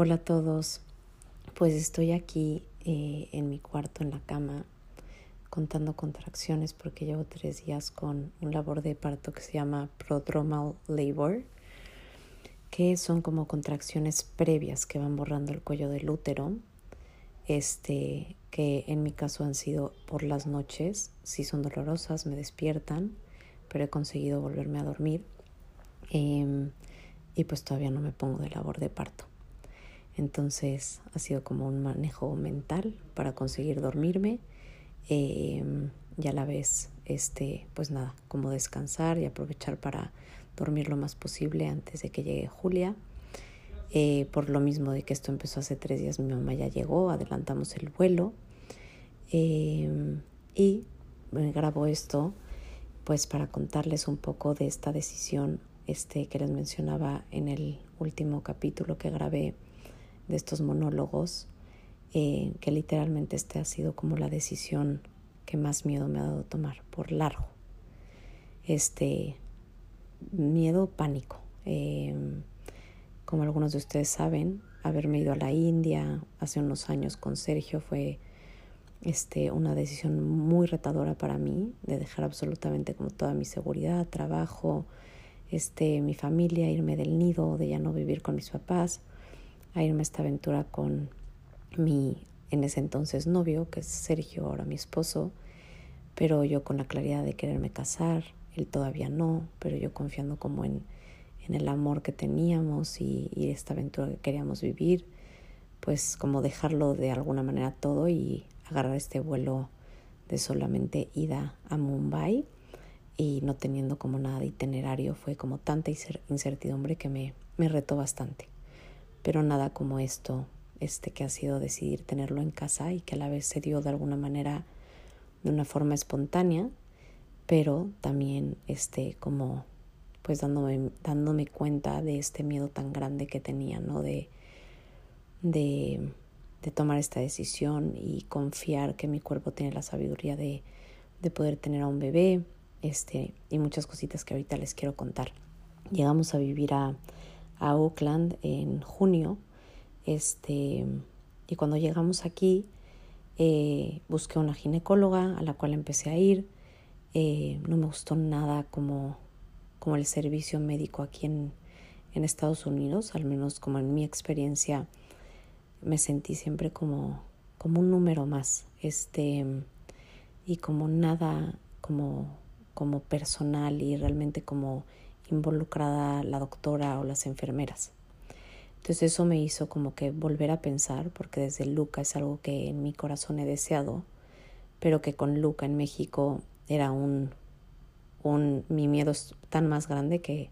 Hola a todos. Pues estoy aquí eh, en mi cuarto, en la cama, contando contracciones porque llevo tres días con un labor de parto que se llama prodromal labor, que son como contracciones previas que van borrando el cuello del útero, este, que en mi caso han sido por las noches, si son dolorosas, me despiertan, pero he conseguido volverme a dormir em, y pues todavía no me pongo de labor de parto. Entonces ha sido como un manejo mental para conseguir dormirme eh, y a la vez, este, pues nada, como descansar y aprovechar para dormir lo más posible antes de que llegue Julia. Eh, por lo mismo de que esto empezó hace tres días, mi mamá ya llegó, adelantamos el vuelo eh, y grabo esto pues para contarles un poco de esta decisión este, que les mencionaba en el último capítulo que grabé de estos monólogos, eh, que literalmente este ha sido como la decisión que más miedo me ha dado tomar, por largo. Este miedo, pánico. Eh, como algunos de ustedes saben, haberme ido a la India hace unos años con Sergio fue este, una decisión muy retadora para mí, de dejar absolutamente como toda mi seguridad, trabajo, este, mi familia, irme del nido, de ya no vivir con mis papás irme a esta aventura con mi en ese entonces novio, que es Sergio, ahora mi esposo, pero yo con la claridad de quererme casar, él todavía no, pero yo confiando como en, en el amor que teníamos y, y esta aventura que queríamos vivir, pues como dejarlo de alguna manera todo y agarrar este vuelo de solamente ida a Mumbai y no teniendo como nada de itinerario fue como tanta incertidumbre que me, me retó bastante pero nada como esto, este que ha sido decidir tenerlo en casa y que a la vez se dio de alguna manera de una forma espontánea, pero también este como pues dándome, dándome cuenta de este miedo tan grande que tenía, ¿no? De, de, tomar esta decisión y confiar que mi cuerpo tiene la sabiduría de, de poder tener a un bebé, este, y muchas cositas que ahorita les quiero contar. Llegamos a vivir a, a Oakland en junio. Este, y cuando llegamos aquí, eh, busqué una ginecóloga a la cual empecé a ir. Eh, no me gustó nada como, como el servicio médico aquí en, en Estados Unidos, al menos como en mi experiencia, me sentí siempre como, como un número más. Este, y como nada como, como personal y realmente como involucrada la doctora o las enfermeras. Entonces eso me hizo como que volver a pensar, porque desde Luca es algo que en mi corazón he deseado, pero que con Luca en México era un, un mi miedo es tan más grande que,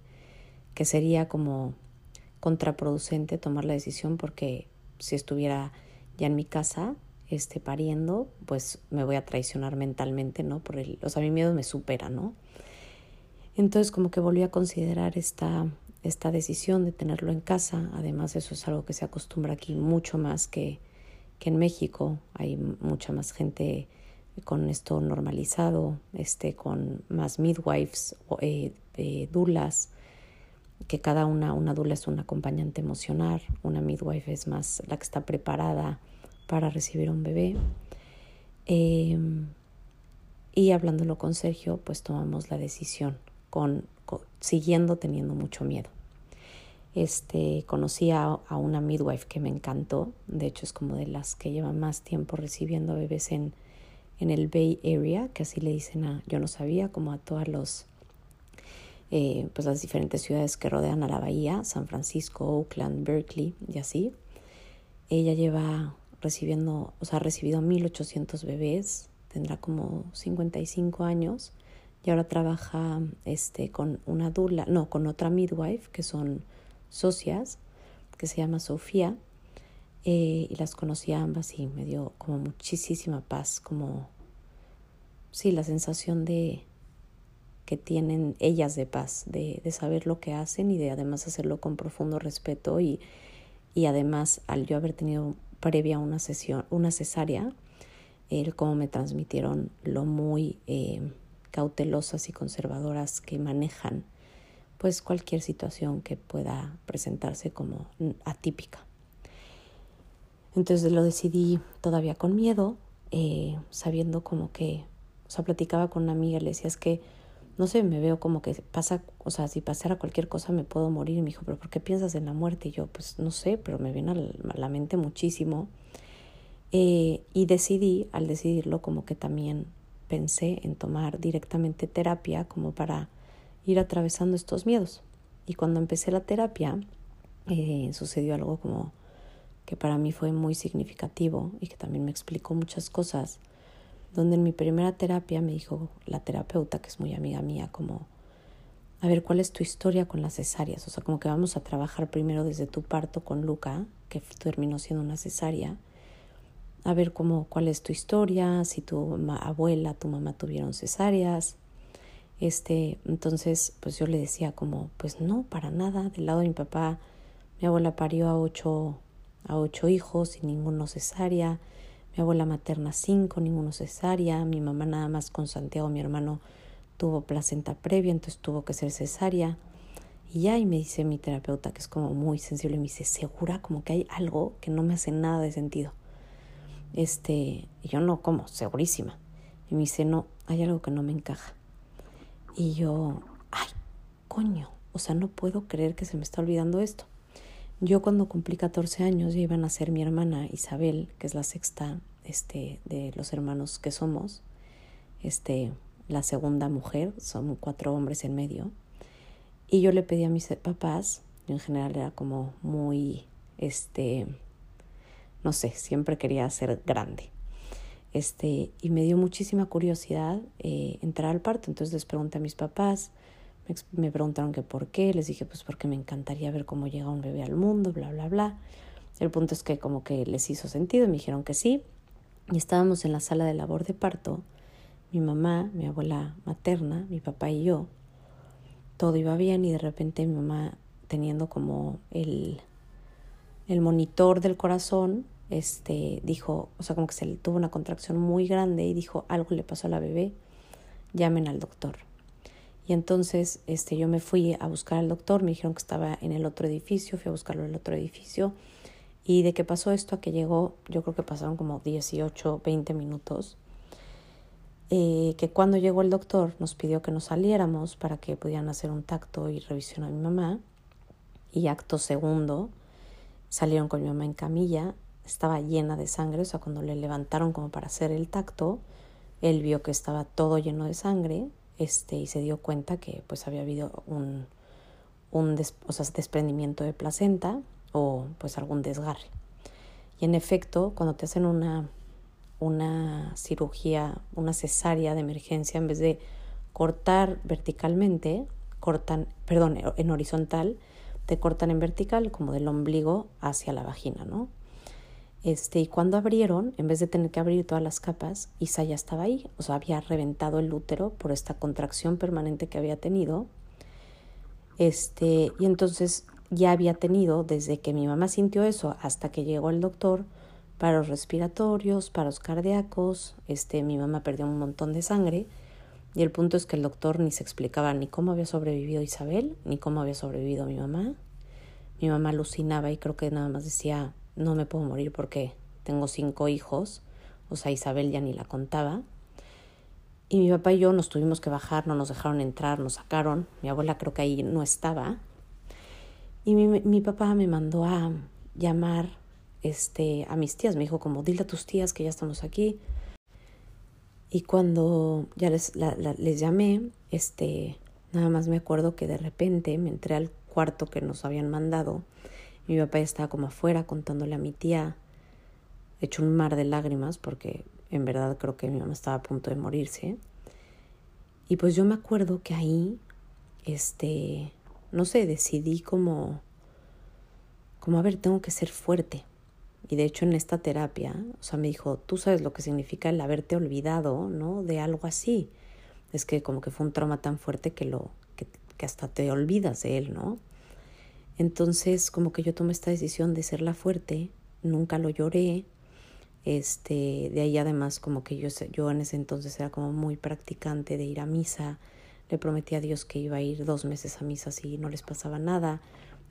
que sería como contraproducente tomar la decisión porque si estuviera ya en mi casa este pariendo pues me voy a traicionar mentalmente no por el o sea mi miedo me supera no entonces como que volví a considerar esta, esta decisión de tenerlo en casa. Además eso es algo que se acostumbra aquí mucho más que, que en México. Hay mucha más gente con esto normalizado, este, con más midwives, eh, eh, dulas, que cada una, una dula es un acompañante emocional, una midwife es más la que está preparada para recibir un bebé. Em, y hablándolo con Sergio, pues tomamos la decisión con, siguiendo teniendo mucho miedo. Este, conocí a, una midwife que me encantó, de hecho es como de las que llevan más tiempo recibiendo bebés en, en el Bay Area, que así le dicen a, yo no sabía, como a todas los, eh, pues las diferentes ciudades que rodean a la bahía, San Francisco, Oakland, Berkeley y así. Ella lleva recibiendo, o sea, ha recibido 1800 bebés, tendrá como 55 años y ahora trabaja este, con una dula, no, con otra midwife que son socias, que se llama Sofía, eh, y las conocí ambas y me dio como muchísima paz, como, sí, la sensación de que tienen ellas de paz, de, de saber lo que hacen y de además hacerlo con profundo respeto y, y además al yo haber tenido previa una sesión, una cesárea, el cómo me transmitieron lo muy eh, cautelosas y conservadoras que manejan pues cualquier situación que pueda presentarse como atípica. Entonces lo decidí todavía con miedo, eh, sabiendo como que, o sea, platicaba con una amiga le decía, es que, no sé, me veo como que pasa, o sea, si pasara cualquier cosa me puedo morir. Y me dijo, pero ¿por qué piensas en la muerte? Y yo, pues no sé, pero me viene a la mente muchísimo. Eh, y decidí, al decidirlo, como que también pensé en tomar directamente terapia como para ir atravesando estos miedos. Y cuando empecé la terapia, eh, sucedió algo como que para mí fue muy significativo y que también me explicó muchas cosas, donde en mi primera terapia me dijo la terapeuta, que es muy amiga mía, como, a ver, ¿cuál es tu historia con las cesáreas? O sea, como que vamos a trabajar primero desde tu parto con Luca, que terminó siendo una cesárea, a ver cómo, cuál es tu historia, si tu abuela, tu mamá tuvieron cesáreas. Este, entonces, pues yo le decía como, pues no, para nada. Del lado de mi papá, mi abuela parió a ocho, a ocho hijos y ninguno cesárea. Mi abuela materna cinco, ninguno cesárea. Mi mamá nada más con Santiago, mi hermano, tuvo placenta previa, entonces tuvo que ser cesárea. Y ya, y me dice mi terapeuta, que es como muy sensible, me dice, segura como que hay algo que no me hace nada de sentido. Este, yo no, como, segurísima. Y me dice, no, hay algo que no me encaja. Y yo, ay, coño, o sea, no puedo creer que se me está olvidando esto. Yo cuando cumplí 14 años ya iban a ser mi hermana Isabel, que es la sexta este, de los hermanos que somos, este, la segunda mujer, son cuatro hombres en medio. Y yo le pedí a mis papás, yo en general era como muy, este, no sé, siempre quería ser grande. Este, y me dio muchísima curiosidad eh, entrar al parto. Entonces les pregunté a mis papás, me, preguntaron que por qué, les dije pues porque me encantaría ver cómo llega un bebé al mundo, bla, bla, bla. El punto es que como que les hizo sentido me dijeron que sí. Y estábamos en la sala de labor de parto, mi mamá, mi abuela materna, mi papá y yo. Todo iba bien y de repente mi mamá teniendo como el, el monitor del corazón este, dijo, o sea, como que se le tuvo una contracción muy grande y dijo, algo le pasó a la bebé, llamen al doctor. Y entonces este, yo me fui a buscar al doctor, me dijeron que estaba en el otro edificio, fui a buscarlo en el otro edificio. Y de qué pasó esto a que llegó, yo creo que pasaron como 18, 20 minutos, eh, que cuando llegó el doctor nos pidió que nos saliéramos para que pudieran hacer un tacto y revisión a mi mamá. Y acto segundo, salieron con mi mamá en camilla estaba llena de sangre, o sea, cuando le levantaron como para hacer el tacto, él vio que estaba todo lleno de sangre, este, y se dio cuenta que pues había habido un, un o sea, desprendimiento de placenta o pues algún desgarre. Y en efecto, cuando te hacen una, una cirugía, una cesárea de emergencia, en vez de cortar verticalmente, cortan, perdón, en horizontal, te cortan en vertical, como del ombligo hacia la vagina, ¿no? Este, y cuando abrieron, en vez de tener que abrir todas las capas, Isa ya estaba ahí, o sea, había reventado el útero por esta contracción permanente que había tenido. Este, y entonces ya había tenido, desde que mi mamá sintió eso hasta que llegó el doctor, paros respiratorios, paros cardíacos, este, mi mamá perdió un montón de sangre. Y el punto es que el doctor ni se explicaba ni cómo había sobrevivido Isabel, ni cómo había sobrevivido mi mamá. Mi mamá alucinaba y creo que nada más decía, no me puedo morir porque tengo cinco hijos, o sea, Isabel ya ni la contaba. Y mi papá y yo nos tuvimos que bajar, no nos dejaron entrar, nos sacaron. Mi abuela creo que ahí no estaba. Y mi, mi papá me mandó a llamar este, a mis tías. Me dijo como, dile a tus tías que ya estamos aquí. Y cuando ya les, les llamé, este, nada más me acuerdo que de repente me entré al cuarto que nos habían mandado mi papá estaba como afuera contándole a mi tía, hecho un mar de lágrimas porque en verdad creo que mi mamá estaba a punto de morirse. Y pues yo me acuerdo que ahí, este, no sé, decidí como, como, a ver, tengo que ser fuerte. Y de hecho en esta terapia, o sea, me dijo, tú sabes lo que significa el haberte olvidado, ¿no? De algo así. Es que como que fue un trauma tan fuerte que lo, que, que hasta te olvidas de él, ¿no? Entonces, como que yo tomé esta decisión de ser la fuerte, nunca lo lloré. Este, de ahí además como que yo, yo en ese entonces era como muy practicante de ir a misa. Le prometí a Dios que iba a ir dos meses a misa si no les pasaba nada.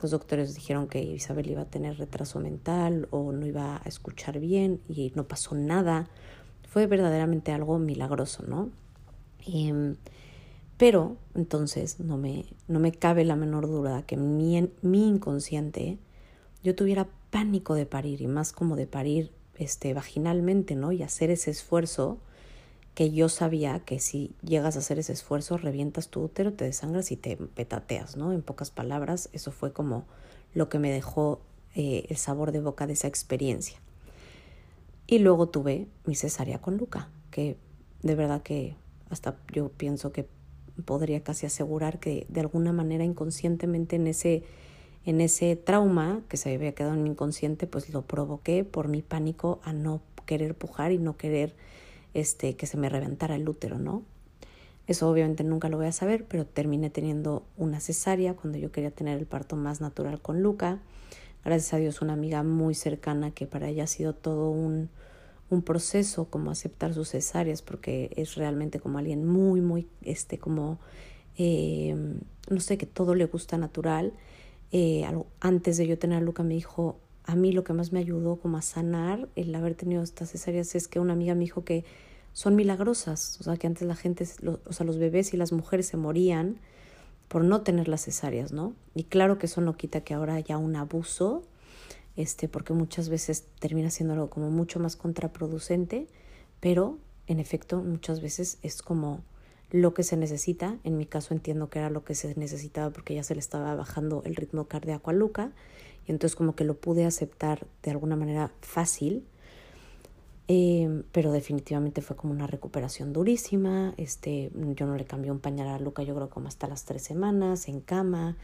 Los doctores dijeron que Isabel iba a tener retraso mental o no iba a escuchar bien y no pasó nada. Fue verdaderamente algo milagroso, ¿no? Em, pero entonces no me, no me cabe la menor duda que mi, mi inconsciente yo tuviera pánico de parir y más como de parir este, vaginalmente, ¿no? Y hacer ese esfuerzo que yo sabía que si llegas a hacer ese esfuerzo, revientas tu útero, te desangras y te petateas, ¿no? En pocas palabras, eso fue como lo que me dejó eh, el sabor de boca de esa experiencia. Y luego tuve mi cesárea con Luca, que de verdad que hasta yo pienso que podría casi asegurar que de alguna manera inconscientemente en ese, en ese trauma que se había quedado inconsciente, pues lo provoqué por mi pánico a no querer pujar y no querer este, que se me reventara el útero, ¿no? Eso obviamente nunca lo voy a saber, pero terminé teniendo una cesárea cuando yo quería tener el parto más natural con Luca. Gracias a Dios, una amiga muy cercana que para ella ha sido todo un, un proceso como aceptar sus cesáreas, porque es realmente como alguien muy, muy, este, como, eh, no sé, que todo le gusta natural. Eh, antes de yo tener a Luca me dijo, a mí lo que más me ayudó como a sanar el haber tenido estas cesáreas es que una amiga me dijo que son milagrosas, o sea, que antes la gente, o sea, los bebés y las mujeres se morían por no tener las cesáreas, ¿no? Y claro que eso no quita que ahora haya un abuso, este, porque muchas veces termina siendo algo como mucho más contraproducente, pero en efecto muchas veces es como lo que se necesita. En mi caso entiendo que era lo que se necesitaba porque ya se le estaba bajando el ritmo cardíaco a Luca y entonces como que lo pude aceptar de alguna manera fácil, eh, pero definitivamente fue como una recuperación durísima, este, yo no le cambié un pañal a Luca, yo creo como hasta las tres semanas, en cama,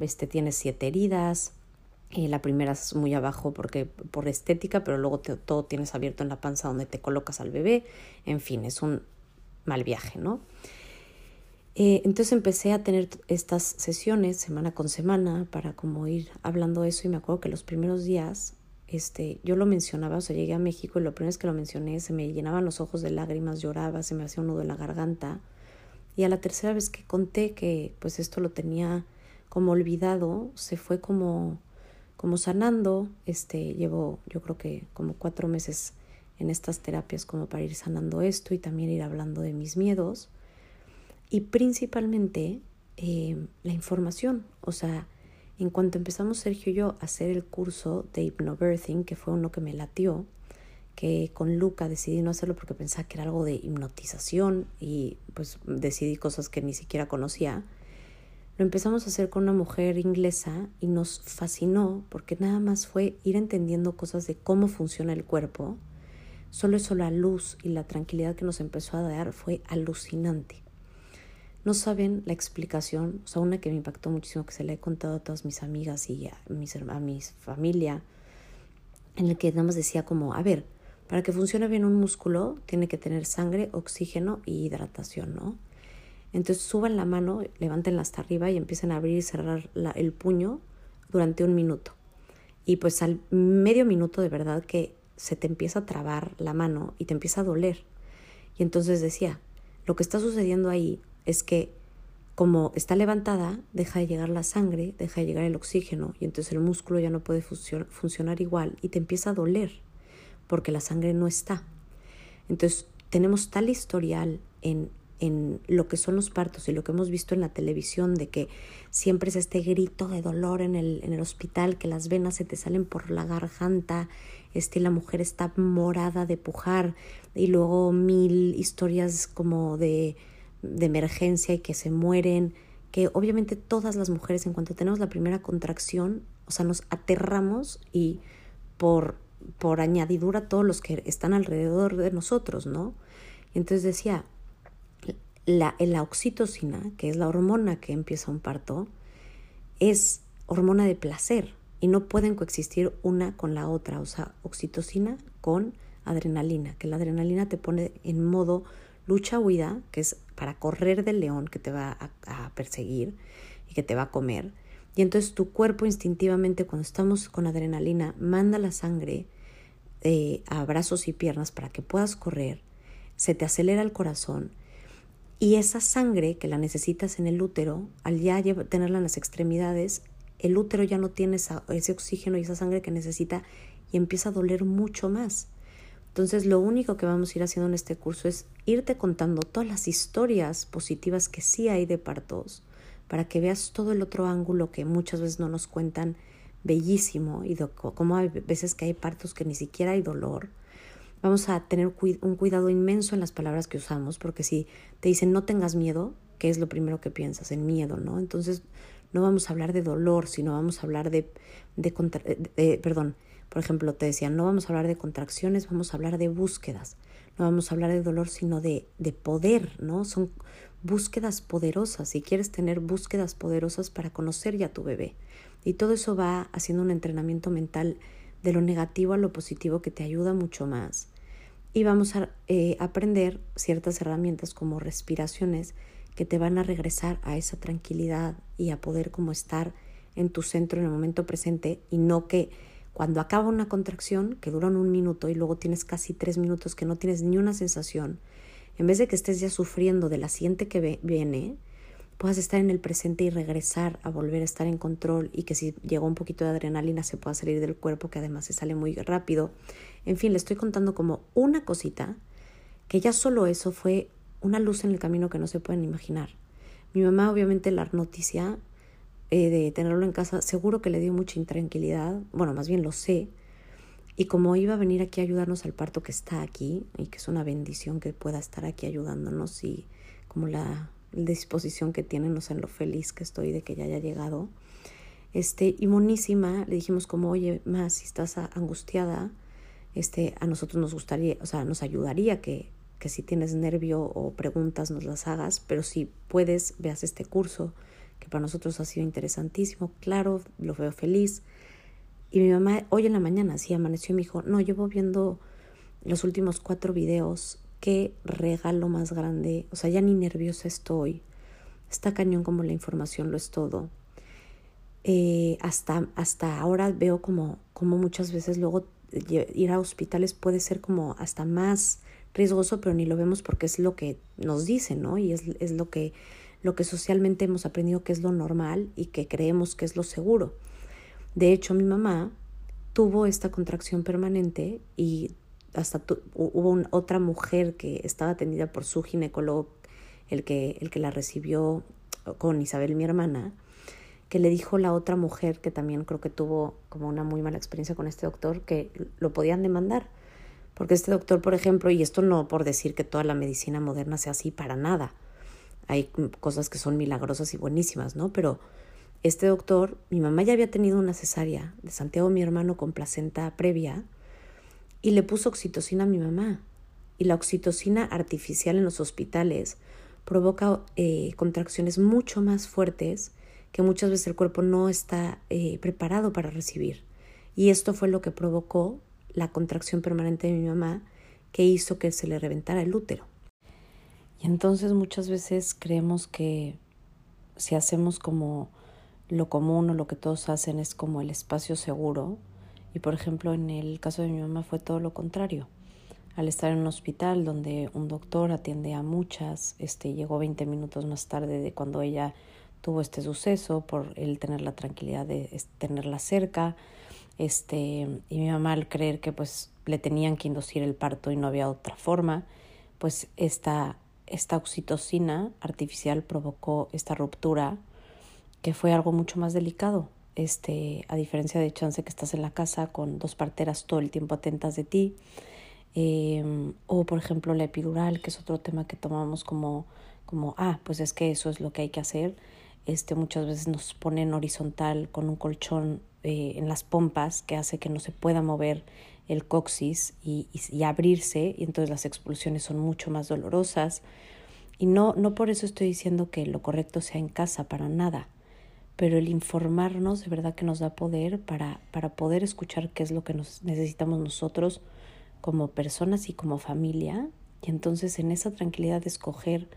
este, tiene siete heridas, eh, la primera es muy abajo porque por estética, pero luego todo tienes abierto en la panza donde te colocas al bebé. En fin, es un mal viaje, ¿no? Eh, entonces empecé a tener estas sesiones semana con semana para como ir hablando eso y me acuerdo que los primeros días este, yo lo mencionaba, o sea, llegué a México y lo primero que lo mencioné, se me llenaban los ojos de lágrimas, lloraba, se me hacía un nudo en la garganta. Y a la tercera vez que conté que pues esto lo tenía como olvidado, se fue como, como sanando. Este, llevo yo creo que como cuatro meses en estas terapias como para ir sanando esto y también ir hablando de mis miedos y principalmente eh, la información. O sea, en cuanto empezamos Sergio y yo a hacer el curso de hypnobirthing, que fue uno que me latió, que con Luca decidí no hacerlo porque pensaba que era algo de hipnotización y pues decidí cosas que ni siquiera conocía. Lo empezamos a hacer con una mujer inglesa y nos fascinó porque nada más fue ir entendiendo cosas de cómo funciona el cuerpo. Solo eso, la luz y la tranquilidad que nos empezó a dar fue alucinante. No saben la explicación, o sea, una que me impactó muchísimo, que se le he contado a todas mis amigas y a mis, a mis familia, en el que nada más decía como, a ver, para que funcione bien un músculo tiene que tener sangre, oxígeno y hidratación, ¿no? Entonces suban la mano, levántenla hasta arriba y empiecen a abrir y cerrar el puño durante un minuto. Y pues al medio minuto de verdad que se te empieza a trabar la mano y te empieza a doler. Y entonces decía, lo que está sucediendo ahí es que como está levantada, deja de llegar la sangre, deja de llegar el oxígeno y entonces el músculo ya no puede funcionar igual y te empieza a doler porque la sangre no está. Entonces tenemos tal historial en, en lo que son los partos y lo que hemos visto en la televisión de que siempre es este grito de dolor en el, en el hospital, que las venas se te salen por la garganta, este, la mujer está morada de pujar y luego mil historias como de de emergencia y que se mueren, que obviamente todas las mujeres en cuanto tenemos la primera contracción, o sea, nos aterramos y por, por añadidura todos los que están alrededor de nosotros, ¿no? Entonces decía, la, oxitocina, que es la hormona que empieza un parto, es hormona de placer y no pueden coexistir una con la otra, o sea, oxitocina con adrenalina, que la adrenalina te pone en modo lucha-huida, que es para correr del león que te va a, perseguir y que te va a comer. Y entonces tu cuerpo instintivamente, cuando estamos con adrenalina, manda la sangre eh, a brazos y piernas para que puedas correr, se te acelera el corazón y esa sangre que la necesitas en el útero, al ya tenerla en las extremidades, el útero ya no tiene ese oxígeno y esa sangre que necesita y empieza a doler mucho más. Entonces lo único que vamos a ir haciendo en este curso es irte contando todas las historias positivas que sí hay de partos para que veas todo el otro ángulo que muchas veces no nos cuentan bellísimo y como hay veces que hay partos que ni siquiera hay dolor. Vamos a tener un cuidado inmenso en las palabras que usamos porque si te dicen no tengas miedo, ¿qué es lo primero que piensas? En miedo, ¿no? Entonces no vamos a hablar de dolor, sino vamos a hablar de, de, perdón, por ejemplo, te decían, no vamos a hablar de contracciones, vamos a hablar de búsquedas. No vamos a hablar de dolor, sino de, de poder, ¿no? Son búsquedas poderosas. Si quieres tener búsquedas poderosas para conocer ya a tu bebé. Y todo eso va haciendo un entrenamiento mental de lo negativo a lo positivo que te ayuda mucho más. Y vamos a eh, aprender ciertas herramientas como respiraciones que te van a regresar a esa tranquilidad y a poder como estar en tu centro en el momento presente y no que cuando acaba una contracción que dura un minuto y luego tienes casi tres minutos que no tienes ni una sensación, en vez de que estés ya sufriendo de la siguiente que viene, puedas estar en el presente y regresar a volver a estar en control y que si llegó un poquito de adrenalina se pueda salir del cuerpo, que además se sale muy rápido. En fin, le estoy contando como una cosita, que ya solo eso fue una luz en el camino que no se pueden imaginar. Mi mamá, obviamente, la noticia eh, de tenerlo en casa, seguro que le dio mucha intranquilidad, bueno, más bien lo sé. Y como iba a venir aquí a ayudarnos al parto que está aquí, y que es una bendición que pueda estar aquí ayudándonos, y como la, disposición que tiene, no sé, en lo feliz que estoy de que ya haya llegado. Este, y monísima, le dijimos como, oye, más, si estás angustiada, este, a nosotros nos gustaría, o sea, nos ayudaría que que si tienes nervio o preguntas nos las hagas, pero si puedes, veas este curso, que para nosotros ha sido interesantísimo, claro, lo veo feliz. Y mi mamá hoy en la mañana, sí, amaneció y me dijo, no, llevo viendo los últimos cuatro videos, qué regalo más grande, o sea, ya ni nerviosa estoy, está cañón como la información lo es todo. Eh, hasta, hasta ahora veo como, como muchas veces luego ir a hospitales puede ser como hasta más riesgoso, pero ni lo vemos porque es lo que nos dicen, ¿no? Y es, es lo, que, lo que socialmente hemos aprendido que es lo normal y que creemos que es lo seguro. De hecho, mi mamá tuvo esta contracción permanente y hasta hubo otra mujer que estaba atendida por su ginecólogo, el que, el que la recibió con Isabel, mi hermana, que le dijo la otra mujer que también creo que tuvo como una muy mala experiencia con este doctor, que lo podían demandar porque este doctor, por ejemplo, y esto no por decir que toda la medicina moderna sea así, para nada. Hay cosas que son milagrosas y buenísimas, ¿no? Pero este doctor, mi mamá ya había tenido una cesárea de Santiago, mi hermano, con placenta previa, y le puso oxitocina a mi mamá. Y la oxitocina artificial en los hospitales provoca eh, contracciones mucho más fuertes que muchas veces el cuerpo no está eh, preparado para recibir. Y esto fue lo que provocó la contracción permanente de mi mamá que hizo que se le reventara el útero. Y entonces muchas veces creemos que si hacemos como lo común o lo que todos hacen es como el espacio seguro. Y por ejemplo, en el caso de mi mamá fue todo lo contrario. Al estar en un hospital donde un doctor atiende a muchas, este llegó 20 minutos más tarde de cuando ella tuvo este suceso por él tener la tranquilidad de tenerla cerca, este, y mi mamá al creer que pues le tenían que inducir el parto y no había otra forma, pues esta, esta oxitocina artificial provocó esta ruptura que fue algo mucho más delicado. Este, a diferencia de chance que estás en la casa con dos parteras todo el tiempo atentas de ti, em, o por ejemplo la epidural, que es otro tema que tomamos como, como, ah, pues es que eso es lo que hay que hacer. Este, muchas veces nos ponen horizontal con un colchón eh, en las pompas que hace que no se pueda mover el coxis y, y, abrirse y entonces las expulsiones son mucho más dolorosas. Y no, no por eso estoy diciendo que lo correcto sea en casa, para nada, pero el informarnos de verdad que nos da poder para, para poder escuchar qué es lo que nos necesitamos nosotros como personas y como familia y entonces en esa tranquilidad de escoger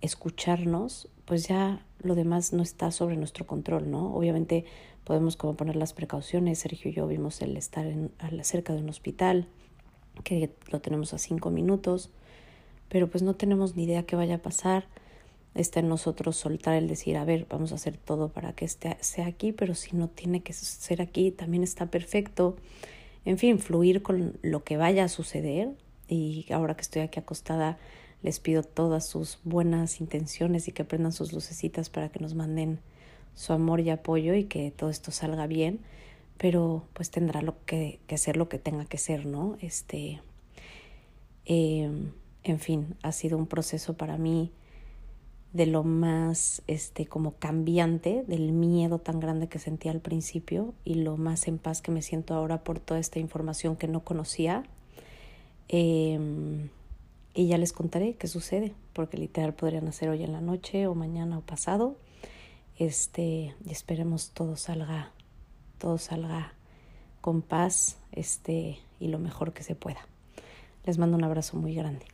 escucharnos, pues ya lo demás no está sobre nuestro control, ¿no? Obviamente podemos como poner las precauciones. Sergio y yo vimos el estar en, cerca de un hospital, que lo tenemos a cinco minutos, pero pues no tenemos ni idea qué vaya a pasar. está en nosotros soltar el decir, a ver, vamos a hacer todo para que esté, sea aquí, pero si no tiene que ser aquí, también está perfecto. En fin, fluir con lo que vaya a suceder. Y ahora que estoy aquí acostada, les pido todas sus buenas intenciones y que prendan sus lucecitas para que nos manden su amor y apoyo y que todo esto salga bien. Pero pues tendrá lo que, que ser lo que tenga que ser, ¿no? Este. Eh, en fin, ha sido un proceso para mí de lo más este como cambiante del miedo tan grande que sentía al principio y lo más en paz que me siento ahora por toda esta información que no conocía em, y ya les contaré qué sucede porque literal podrían hacer hoy en la noche o mañana o pasado. Este y esperemos todo salga todo salga con paz este y lo mejor que se pueda. Les mando un abrazo muy grande